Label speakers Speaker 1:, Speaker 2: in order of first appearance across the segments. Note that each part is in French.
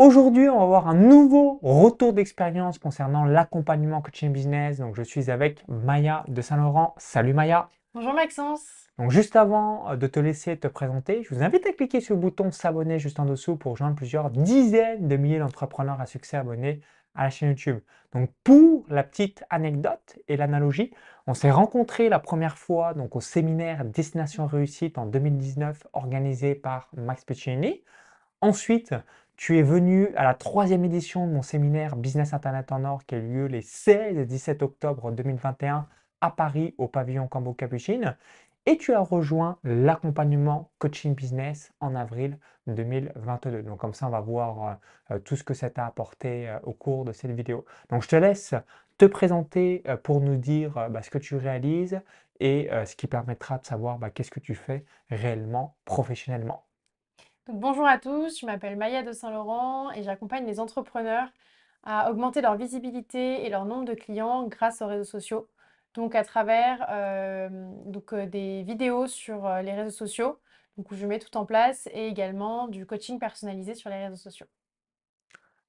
Speaker 1: Aujourd'hui, on va voir un nouveau retour d'expérience concernant l'accompagnement coaching business. Donc, je suis avec Maya de Saint-Laurent. Salut Maya.
Speaker 2: Bonjour Maxence.
Speaker 1: Donc, juste avant euh, de te laisser te présenter, je vous invite à cliquer sur le bouton s'abonner juste en dessous pour rejoindre plusieurs dizaines de milliers d'entrepreneurs à succès abonnés à la chaîne YouTube. Donc, pour la petite anecdote et l'analogie, on s'est rencontrés la première fois donc, au séminaire Destination Réussite en 2019 organisé par Max Piccinini. Ensuite, tu es venu à la troisième édition de mon séminaire Business Internet en Or qui a eu lieu les 16 et 17 octobre 2021 à Paris au pavillon Cambo Capucine. Et tu as rejoint l'accompagnement coaching business en avril 2022. Donc comme ça, on va voir euh, tout ce que ça t'a apporté euh, au cours de cette vidéo. Donc je te laisse te présenter euh, pour nous dire bah, ce que tu réalises et ce qui permettra de savoir bah, qu'est-ce que tu fais réellement professionnellement
Speaker 2: bonjour à tous, je m'appelle Maya de Saint-Laurent et j'accompagne les entrepreneurs à augmenter leur visibilité et leur nombre de clients grâce aux réseaux sociaux. Donc à travers euh, donc, euh, des vidéos sur euh, les réseaux sociaux, donc où je mets tout en place, et également du coaching personnalisé sur les réseaux sociaux.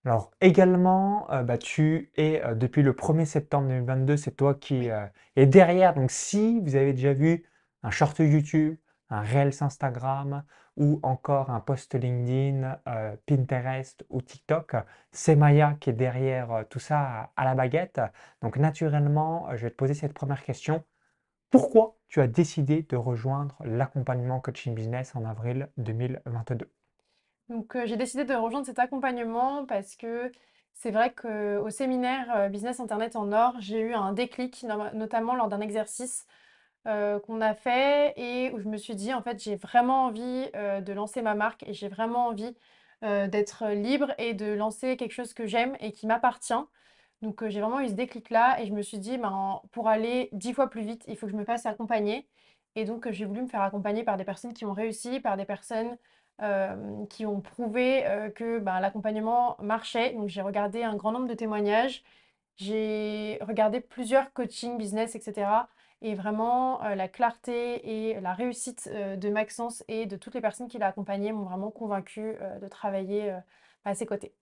Speaker 1: Alors également, bah, tu es depuis le 1er septembre 2022, c'est toi qui es derrière. Donc si vous avez déjà vu un short YouTube, un Reels Instagram ou encore un post LinkedIn, euh, Pinterest ou TikTok. C'est Maya qui est derrière euh, tout ça à, la baguette. Donc naturellement, euh, je vais te poser cette première question. Pourquoi tu as décidé de rejoindre l'accompagnement coaching business en avril 2022
Speaker 2: Donc j'ai décidé de rejoindre cet accompagnement parce que c'est vrai qu'au séminaire Business Internet en Or, j'ai eu un déclic, notamment lors d'un exercice qu'on a fait et où je me suis dit: «En fait, j'ai vraiment envie, de lancer ma marque et j'ai vraiment envie, d'être libre et de lancer quelque chose que j'aime et qui m'appartient». Donc j'ai vraiment eu ce déclic-là et je me suis dit: «Ben, pour aller 10 fois plus vite, il faut que je me fasse accompagner» et donc j'ai voulu me faire accompagner par des personnes qui ont réussi, par des personnes, qui ont prouvé, que, ben, l'accompagnement marchait. Donc j'ai regardé un grand nombre de témoignages, j'ai regardé plusieurs coachings business etc. Et vraiment, euh, la clarté et la réussite euh, de Maxence et de toutes les personnes qui l'ont accompagné m'ont vraiment convaincu euh, de travailler à ses côtés.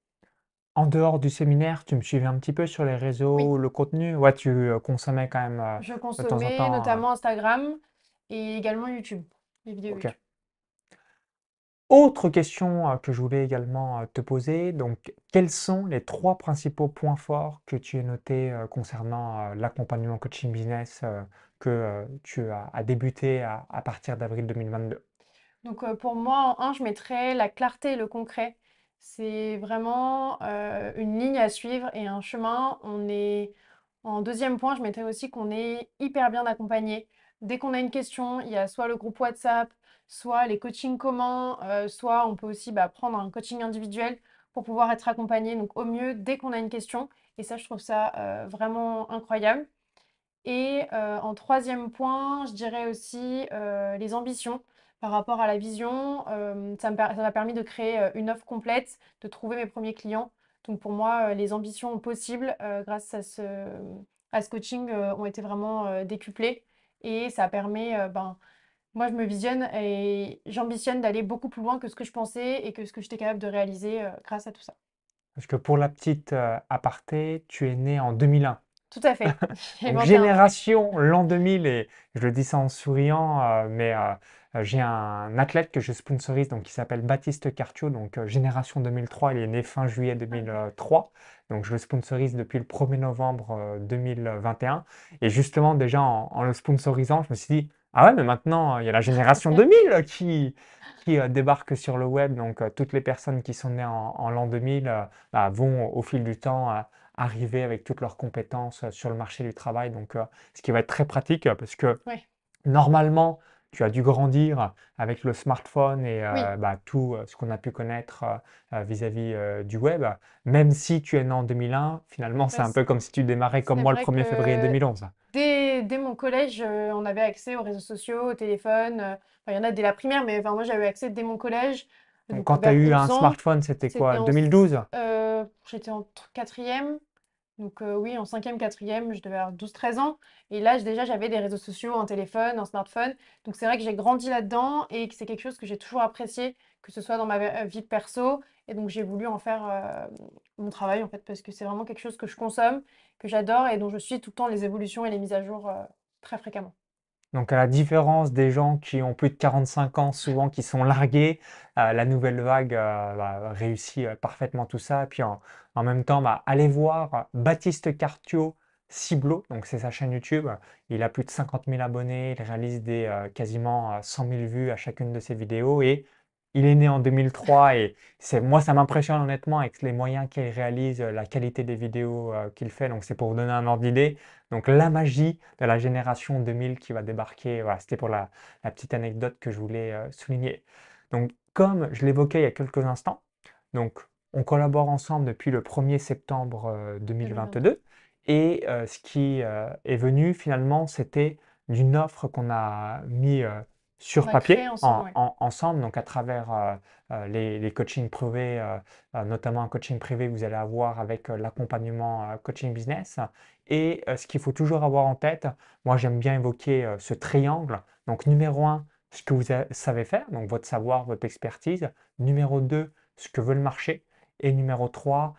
Speaker 1: En dehors du séminaire, tu me suivais un petit peu sur les réseaux, le contenu? Ouais, tu consommais quand même
Speaker 2: Je
Speaker 1: de temps en
Speaker 2: consommais
Speaker 1: temps.
Speaker 2: notamment Instagram et également YouTube, les vidéos YouTube.
Speaker 1: Autre question que je voulais également te poser, donc quels sont les trois principaux points forts que tu as notés concernant l'accompagnement coaching business que tu as, débuté à, partir d'avril 2022?
Speaker 2: Donc pour moi, en un, je mettrais la clarté et le concret. C'est vraiment une ligne à suivre et un chemin. On est... En deuxième point, je mettrais aussi qu'on est hyper bien accompagné. Dès qu'on a une question, il y a soit le groupe WhatsApp, soit les coachings communs, soit on peut aussi bah, prendre un coaching individuel pour pouvoir être accompagné. Donc au mieux, dès qu'on a une question. Et ça, je trouve ça vraiment incroyable. Et en troisième point, je dirais aussi les ambitions par rapport à la vision. ça m'a permis de créer une offre complète, de trouver mes premiers clients. Donc pour moi, les ambitions possibles grâce à ce, à ce coaching ont été vraiment décuplées. Et ça permet, ben, moi je me visionne et j'ambitionne d'aller beaucoup plus loin que ce que je pensais et que ce que j'étais capable de réaliser grâce à tout ça.
Speaker 1: Parce que pour la petite aparté, tu es né en 2001.
Speaker 2: Tout à fait.
Speaker 1: génération l'an 2000, et je le dis ça en souriant, euh, mais euh, euh, j'ai un athlète que je sponsorise donc, qui s'appelle Baptiste Cartio, donc génération 2003, il est né fin juillet 2003. Donc je le sponsorise depuis le 1er novembre 2021. Et justement, déjà en, le sponsorisant, je me suis dit, ah ouais, mais maintenant, il y a la génération 2000 qui, qui débarque sur le web. Donc toutes les personnes qui sont nées en, l'an 2000 bah, vont au fil du temps arriver avec toutes leurs compétences euh, sur le marché du travail. Donc, euh, ce qui va être très pratique euh, parce que normalement, tu as dû grandir avec le smartphone et bah, tout ce qu'on a pu connaître vis-à-vis du web. Même si tu es né en 2001, finalement, c'est un peu comme si tu démarrais comme moi le 1er février 2011.
Speaker 2: Dès, dès, mon collège, on avait accès aux réseaux sociaux, au téléphone. il y en a dès la primaire, mais enfin, moi, j'avais accès dès mon collège.
Speaker 1: Donc, quand tu as eu un smartphone, c'était quoi? 2012
Speaker 2: J'étais en quatrième. Donc oui, en cinquième, quatrième, je devais avoir 12-13 ans. Et là, déjà, j'avais des réseaux sociaux, un téléphone, un smartphone. Donc c'est vrai que j'ai grandi là-dedans et que c'est quelque chose que j'ai toujours apprécié, que ce soit dans ma vie perso Et donc, j'ai voulu en faire euh, mon travail, en fait, parce que c'est vraiment quelque chose que je consomme, que j'adore et dont je suis tout le temps les évolutions et les mises à jour euh, très fréquemment.
Speaker 1: Donc, à la différence des gens qui ont plus de 45 ans, souvent qui sont largués, euh, la nouvelle vague euh, bah, réussit euh, parfaitement tout ça. Et puis en, même temps, bah, allez voir Baptiste Cartio Ciblo, donc c'est sa chaîne YouTube. Il a plus de 50 000 abonnés, il réalise des quasiment 100 000 vues à chacune de ses vidéos et il est né en 2003 et c'est moi ça m'impressionne honnêtement avec les moyens qu'il réalise, la qualité des vidéos qu'il fait. Donc c'est pour vous donner un ordre d'idée. Donc la magie de la génération 2000 qui va débarquer. Voilà, c'était pour la, la, petite anecdote que je voulais souligner. Donc comme je l'évoquais il y a quelques instants, donc on collabore ensemble depuis le 1er septembre 2022. Et ce qui est venu finalement, c'était d'une offre qu'on a mis sur papier ensemble, donc à travers les, les, coachings privés, notamment un coaching privé que vous allez avoir avec l'accompagnement coaching business. Et ce qu'il faut toujours avoir en tête, moi j'aime bien évoquer ce triangle. Donc numéro un, ce que vous savez faire, donc votre savoir, votre expertise. Numéro deux, ce que veut le marché. Et numéro trois,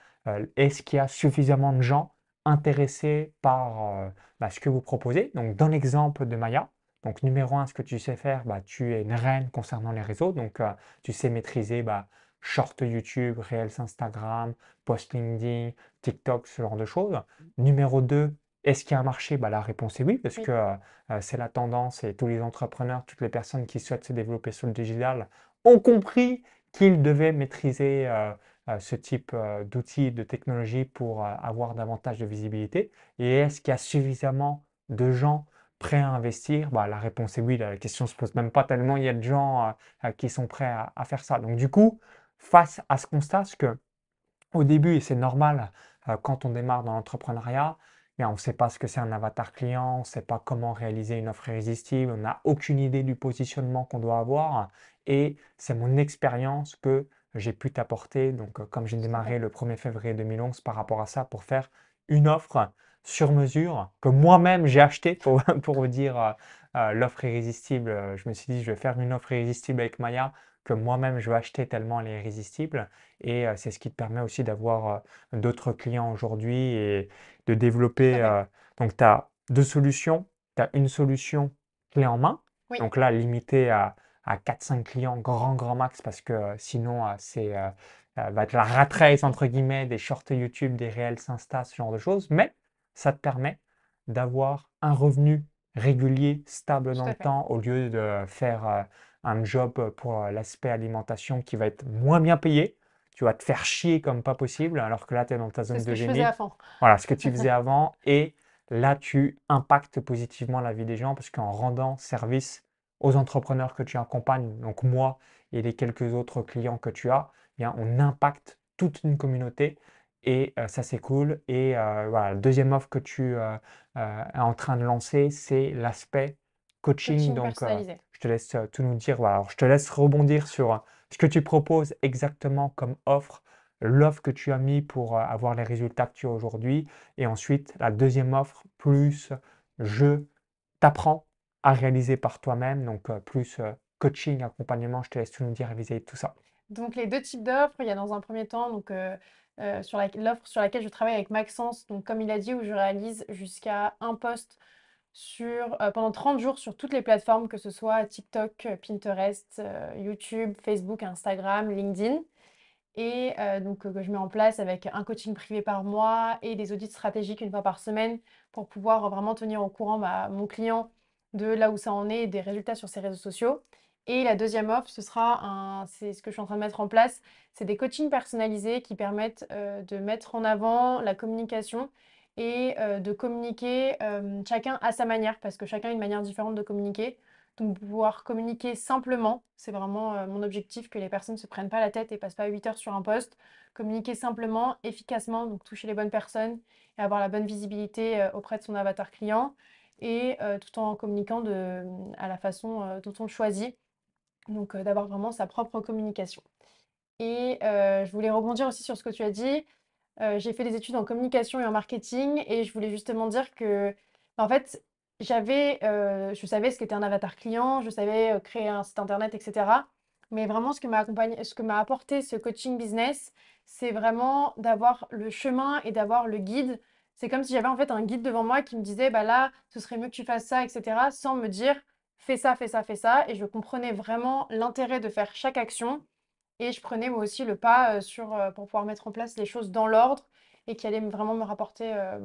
Speaker 1: est-ce qu'il y a suffisamment de gens intéressés par bah, ce que vous proposez? Donc dans l'exemple de Maya, donc, numéro un, ce que tu sais faire, bah, tu es une reine concernant les réseaux. Donc, euh, tu sais maîtriser bah, Short YouTube, Reels Instagram, Post LinkedIn, TikTok, ce genre de choses. Numéro 2, est-ce qu'il y a un marché? Bah, La réponse est oui, parce que euh, euh, c'est la tendance et tous les entrepreneurs, toutes les personnes qui souhaitent se développer sur le digital ont compris qu'ils devaient maîtriser ce type d'outils, de technologies pour avoir davantage de visibilité. Et est-ce qu'il y a suffisamment de gens prêt à investir? Bah, La réponse est oui, la question ne se pose même pas tellement, il y a de gens euh, euh, qui sont prêts à, faire ça. Donc du coup, face à ce constat, ce que au début, et c'est normal euh, quand on démarre dans l'entrepreneuriat, eh on ne sait pas ce que c'est un avatar client, on ne sait pas comment réaliser une offre irrésistible, on n'a aucune idée du positionnement qu'on doit avoir. Et c'est mon expérience que j'ai pu t'apporter, donc comme j'ai démarré le 1er février 2011 par rapport à ça, pour faire une offre sur mesure que moi-même j'ai acheté pour, pour vous dire euh, euh, l'offre irrésistible. Euh, je me suis dit, je vais faire une offre irrésistible avec Maya que moi-même je vais acheter tellement elle est irrésistible. Et c'est ce qui te permet aussi d'avoir d'autres clients aujourd'hui et de développer. donc, tu as deux solutions. Tu as une solution clé en main. Donc là, limité à, à 4-5 clients, grand, grand max, parce que sinon, c'est va être la rat entre guillemets des shorts YouTube, des réels Insta, ce genre de choses. Mais ça te permet d'avoir un revenu régulier, stable dans le temps, au lieu de faire euh, un job pour euh, l'aspect alimentation qui va être moins bien payé. Tu vas te faire chier comme pas possible, alors que là, tu es dans ta zone de génie. Voilà, ce que tu faisais avant. Et là, tu impactes positivement la vie des gens parce qu'en rendant service aux entrepreneurs que tu accompagnes, donc moi et les quelques autres clients que tu as, eh bien, on impacte toute une communauté et ça, c'est cool. Et voilà, la deuxième offre que tu es en train de lancer, c'est l'aspect coaching. Donc, je te laisse tout nous dire. Voilà, alors, je te laisse rebondir sur ce que tu proposes exactement comme offre, l'offre que tu as mis pour avoir les résultats que tu as aujourd'hui. Et ensuite, la deuxième offre, plus je t'apprends à réaliser par toi-même. Donc, plus coaching, accompagnement. Je te laisse tout nous dire, réviser tout ça.
Speaker 2: Donc, les deux types d'offres, il y a dans un premier temps, donc euh, sur l'offre sur laquelle je travaille avec Maxence, donc comme il a dit, où je réalise jusqu'à un post euh, pendant 30 jours sur toutes les plateformes, que ce soit TikTok, Pinterest, euh, YouTube, Facebook, Instagram, LinkedIn. Et donc que je mets en place avec un coaching privé par mois et des audits stratégiques une fois par semaine pour pouvoir vraiment tenir au courant bah, mon client de là où ça en est et des résultats sur ses réseaux sociaux. Et la deuxième offre, ce sera un, c'est ce que je suis en train de mettre en place, c'est des coachings personnalisés qui permettent euh, de mettre en avant la communication et euh, de communiquer euh, chacun à sa manière, parce que chacun a une manière différente de communiquer. Donc pouvoir communiquer simplement, c'est vraiment mon objectif, que les personnes ne se prennent pas la tête et passent pas 8 heures sur un poste. Communiquer simplement, efficacement, donc toucher les bonnes personnes et avoir la bonne visibilité auprès de son avatar client et tout en communiquant de, à la façon dont on le choisit donc d'avoir vraiment sa propre communication. Et je voulais rebondir aussi sur ce que tu as dit. j'ai fait des études en communication et en marketing et je voulais justement dire que, en fait, j'avais, je savais ce qu'était un avatar client, je savais créer un site internet, etc. Mais vraiment, ce que m'a ce que m'a apporté ce coaching business, c'est vraiment d'avoir le chemin et d'avoir le guide. C'est comme si j'avais en fait un guide devant moi qui me disait, bah là, ce serait mieux que tu fasses ça, etc., sans me dire, fais ça, fais ça, fais ça. Et je comprenais vraiment l'intérêt de faire chaque action. Et je prenais moi aussi le pas euh, sur, euh, pour pouvoir mettre en place les choses dans l'ordre et qui allaient vraiment me rapporter euh,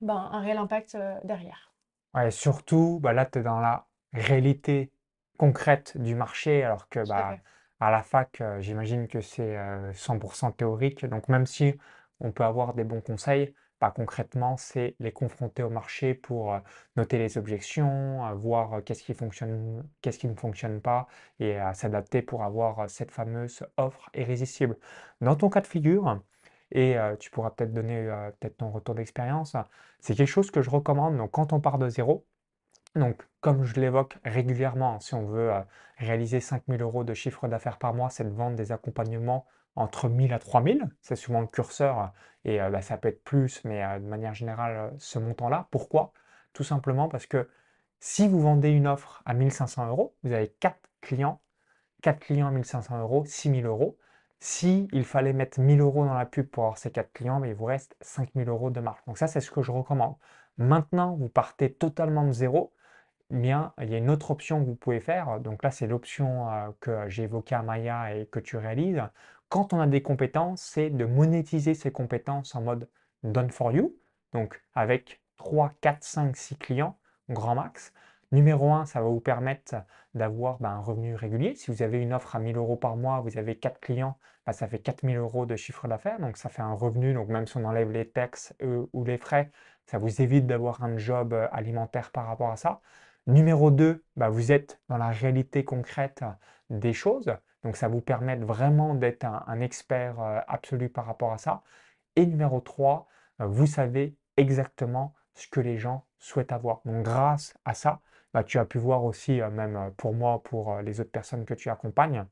Speaker 2: ben, un réel impact derrière.
Speaker 1: Ouais, surtout, bah là, tu es dans la réalité concrète du marché, alors que bah, à la fac, j'imagine que c'est 100% théorique. Donc, même si on peut avoir des bons conseils, pas concrètement, c'est les confronter au marché pour euh, noter les objections, euh, voir euh, qu'est-ce qui fonctionne, qu'est-ce qui ne fonctionne pas et s'adapter pour avoir cette fameuse offre irrésistible. Dans ton cas de figure, et tu pourras peut-être donner peut-être ton retour d'expérience, c'est quelque chose que je recommande. Donc, quand on part de zéro, donc, comme je l'évoque régulièrement, si on veut réaliser 5000 euros de chiffre d'affaires par mois, c'est de vendre des accompagnements entre 1000 à 3000. C'est souvent le curseur et euh, bah, ça peut être plus, mais euh, de manière générale, euh, ce montant-là. Pourquoi? Tout simplement parce que si vous vendez une offre à 1500 euros, vous avez 4 clients, 4 clients à 1500 euros, 6000 euros. Si il fallait mettre 1000 euros dans la pub pour avoir ces 4 clients, mais il vous reste 5000 euros de marge. Donc ça, c'est ce que je recommande. Maintenant, vous partez totalement de zéro. Eh bien, il y a une autre option que vous pouvez faire. Donc là, c'est l'option que j'ai évoquée à Maya et que tu réalises. Quand on a des compétences, c'est de monétiser ces compétences en mode done for you, donc avec 3, 4, 5, 6 clients, grand max. Numéro 1, ça va vous permettre d'avoir ben, un revenu régulier. Si vous avez une offre à 1000 euros par mois, vous avez 4 clients, ben, ça fait 4000 euros de chiffre d'affaires. Donc ça fait un revenu. Donc même si on enlève les taxes euh, ou les frais, ça vous évite d'avoir un job euh, alimentaire par rapport à ça. Numéro 2, ben, vous êtes dans la réalité concrète des choses. Donc ça vous permet vraiment d'être un, expert euh, absolu par rapport à ça. Et numéro 3, euh, vous savez exactement ce que les gens souhaitent avoir. Donc grâce à ça, bah, tu as pu voir aussi, euh, même pour moi, pour les autres personnes que tu accompagnes,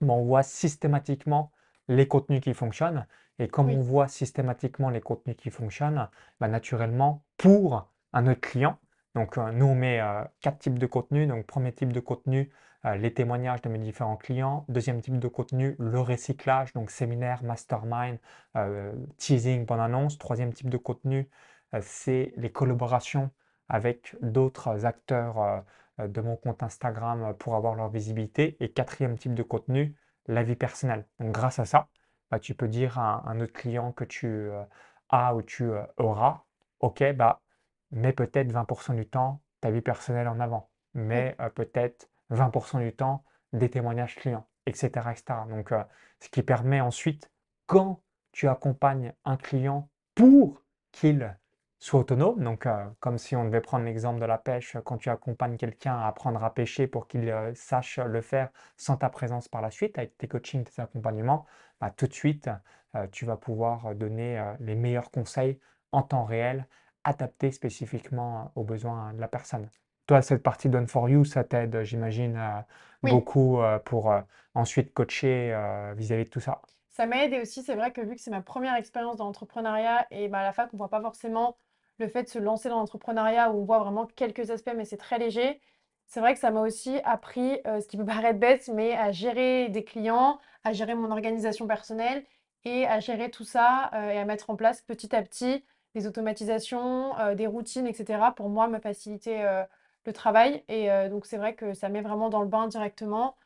Speaker 1: bah, on voit systématiquement les contenus qui fonctionnent. Et comme on voit systématiquement les contenus qui fonctionnent, bah, naturellement, pour un autre client, donc nous on met quatre types de contenus. Donc premier type de contenu, euh, les témoignages de mes différents clients. Deuxième type de contenu, le recyclage, donc séminaire, mastermind, euh, teasing, bonne annonce. Troisième type de contenu, euh, c'est les collaborations avec d'autres acteurs de mon compte Instagram pour avoir leur visibilité. Et quatrième type de contenu, la vie personnelle. Donc grâce à ça, bah, tu peux dire à un autre client que tu as ou tu auras, OK, bah, mets peut-être 20% du temps ta vie personnelle en avant. Mais peut-être 20% du temps des témoignages clients, etc. etc. Donc, euh, ce qui permet ensuite, quand tu accompagnes un client pour qu'il soit autonome, donc euh, comme si on devait prendre l'exemple de la pêche, quand tu accompagnes quelqu'un à apprendre à pêcher pour qu'il euh, sache le faire sans ta présence par la suite, avec tes coachings, tes accompagnements, bah, tout de suite, tu vas pouvoir donner les meilleurs conseils en temps réel, adaptés spécifiquement aux besoins de la personne. Toi, cette partie Done for You, ça t'aide, j'imagine, euh, beaucoup euh, pour euh, ensuite coacher vis-à-vis de tout ça?
Speaker 2: Ça m'aide et aussi, c'est vrai que vu que c'est ma première expérience dans l'entrepreneuriat et bah, à la fac, on voit pas forcément le fait de se lancer dans l'entrepreneuriat où on voit vraiment quelques aspects, mais c'est très léger. C'est vrai que ça m'a aussi appris, ce qui peut paraître bête, mais à gérer des clients, à gérer mon organisation personnelle et à gérer tout ça et à mettre en place petit à petit des automatisations, des routines, etc. pour moi me faciliter le travail. Et donc, c'est vrai que ça met vraiment dans le bain directement,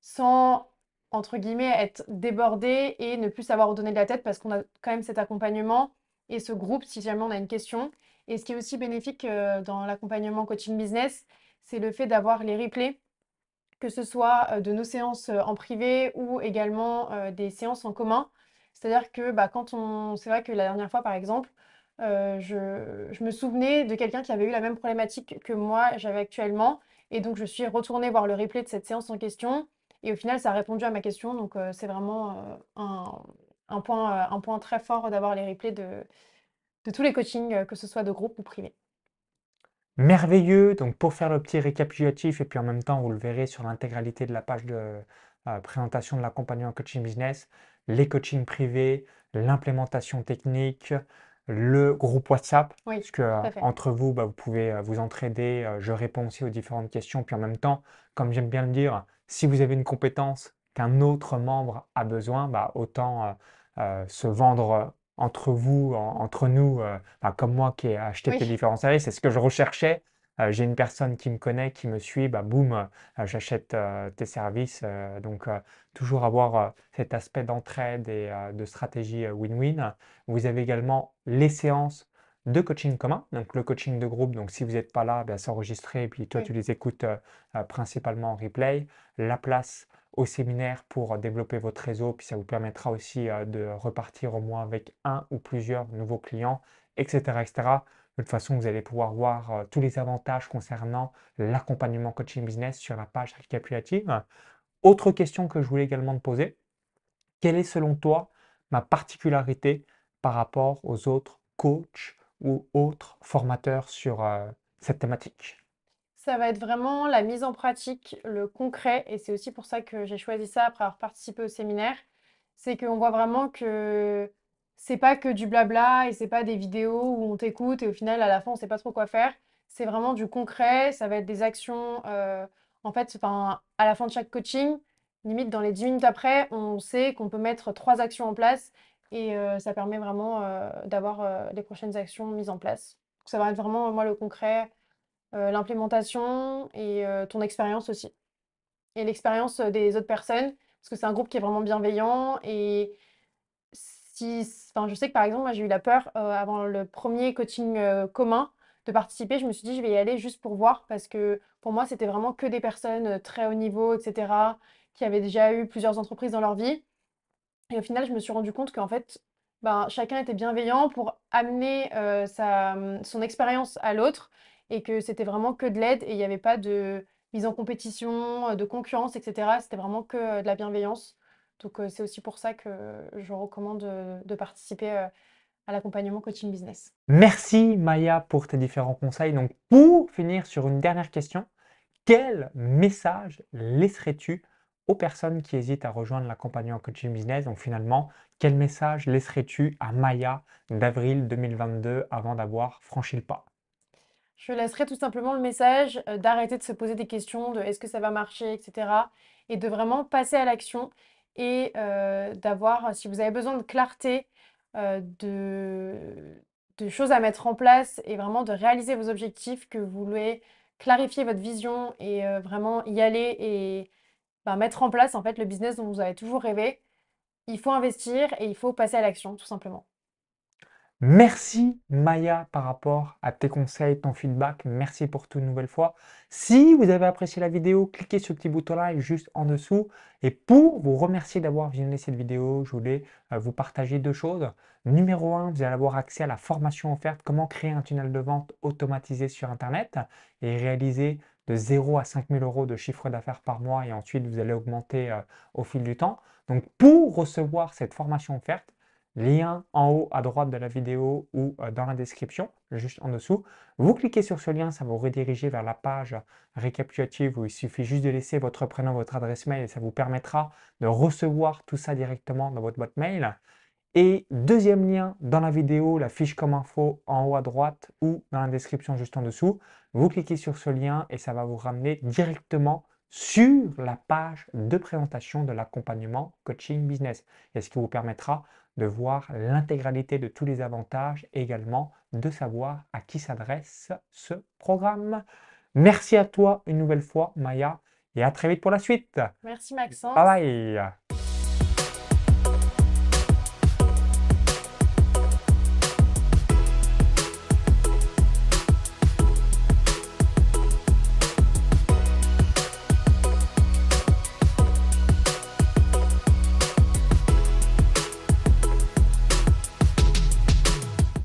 Speaker 2: sans, entre guillemets, être débordé et ne plus savoir où donner de la tête parce qu'on a quand même cet accompagnement et ce groupe si jamais on a une question. Et ce qui est aussi bénéfique dans l'accompagnement coaching business, c'est le fait d'avoir les replays, que ce soit de nos séances en privé ou également des séances en commun. C'est-à-dire que bah, quand on... C'est vrai que la dernière fois, par exemple, euh, je, me souvenais de quelqu'un qui avait eu la même problématique que moi j'avais actuellement. Et donc, je suis retournée voir le replay de cette séance en question. Et au final, ça a répondu à ma question. Donc, euh, c'est vraiment euh, un, point, très fort d'avoir les replays de, de tous les coachings, que ce soit de groupe ou privé.
Speaker 1: Merveilleux. Donc, pour faire le petit récapitulatif, et puis en même temps, vous le verrez sur l'intégralité de la page de présentation de l'accompagnement coaching business, les coachings privés, l'implémentation technique, le groupe WhatsApp, parce que euh, entre vous, bah, vous pouvez euh, vous entraider. Euh, je réponds aussi aux différentes questions. Puis en même temps, comme j'aime bien le dire, Si vous avez une compétence qu'un autre membre a besoin, bah, autant se vendre entre vous, entre nous, bah, comme moi qui ai acheté tes différents services. C'est ce que je recherchais. J'ai une personne qui me connaît, qui me suit, bah, boum, j'achète tes services. donc, toujours avoir cet aspect d'entraide et de stratégie win-win. Vous avez également les séances de coaching commun, donc le coaching de groupe. Donc, si vous n'êtes pas là, ben, s'enregistrer et puis toi, tu les écoutes principalement en replay. La place au séminaire pour développer votre réseau, puis ça vous permettra aussi de repartir au moins avec un ou plusieurs nouveaux clients, etc. etc. De toute façon, vous allez pouvoir voir tous les avantages concernant l'accompagnement coaching business sur la page récapitulative. Autre question que je voulais également te poser, quelle est selon toi ma particularité par rapport aux autres coachs ou autres formateurs sur cette thématique?
Speaker 2: Ça va être vraiment la mise en pratique, le concret, et c'est aussi pour ça que j'ai choisi ça après avoir participé au séminaire. C'est qu'on voit vraiment que c'est pas que du blabla et c'est pas des vidéos où on t'écoute et au final, à la fin, on sait pas trop quoi faire. C'est vraiment du concret, ça va être des actions. en fait, à la fin de chaque coaching, limite dans les 10 minutes après, on sait qu'on peut mettre trois actions en place et ça permet vraiment d'avoir les prochaines actions mises en place. ça va être vraiment, moi, le concret, l'implémentation et ton expérience aussi. Et l'expérience des autres personnes, parce que c'est un groupe qui est vraiment bienveillant. Et enfin, je sais que par exemple, moi, j'ai eu la peur avant le premier coaching commun de participer. Je me suis dit, je vais y aller juste pour voir, parce que pour moi, c'était vraiment que des personnes très haut niveau, etc., qui avaient déjà eu plusieurs entreprises dans leur vie. Et au final, je me suis rendu compte qu'en fait, ben, chacun était bienveillant pour amener sa, son expérience à l'autre et que c'était vraiment que de l'aide et il n'y avait pas de mise en compétition, de concurrence, etc. C'était vraiment que de la bienveillance. Donc c'est aussi pour ça que je recommande de participer à l'accompagnement coaching business.
Speaker 1: Merci Maya pour tes différents conseils. Donc pour finir sur une dernière question, quel message laisserais-tu aux personnes qui hésitent à rejoindre l'accompagnement coaching business? Donc finalement, quel message laisserais-tu à Maya d'avril 2022 avant d'avoir franchi le pas?
Speaker 2: Je laisserai tout simplement le message euh, d'arrêter de se poser des questions de est-ce que ça va marcher, etc. Et de vraiment passer à l'action et euh, d'avoir, si vous avez besoin de clarté, euh, de, de choses à mettre en place et vraiment de réaliser vos objectifs, que vous voulez clarifier votre vision et vraiment y aller et mettre en place en fait le business dont vous avez toujours rêvé. Il faut investir et il faut passer à l'action, tout simplement.
Speaker 1: Merci Maya par rapport à tes conseils, ton feedback. Merci pour tout une nouvelle fois. Si vous avez apprécié la vidéo, cliquez sur le petit bouton là juste en dessous. Et pour vous remercier d'avoir visionné cette vidéo, je voulais euh, vous partager deux choses. Numéro un, vous allez avoir accès à la formation offerte comment créer un tunnel de vente automatisé sur Internet et réaliser de 0 à 5 000 euros de chiffre d'affaires par mois et ensuite vous allez augmenter euh, au fil du temps. Donc pour recevoir cette formation offerte, lien en haut à droite de la vidéo ou euh, dans la description, juste en dessous. Vous cliquez sur ce lien, ça vous rediriger vers la page récapitulative où il suffit juste de laisser votre prénom, votre adresse mail et ça vous permettra de recevoir tout ça directement dans votre boîte mail. Et deuxième lien dans la vidéo, la fiche comme info en haut à droite ou dans la description juste en dessous. Vous cliquez sur ce lien et ça va vous ramener directement sur la page de présentation de l'accompagnement coaching business. Et ce qui vous permettra de voir l'intégralité de tous les avantages et également de savoir à qui s'adresse ce programme. Merci à toi une nouvelle fois, Maya, et à très vite pour la suite.
Speaker 2: Merci Maxence.
Speaker 1: Bye bye.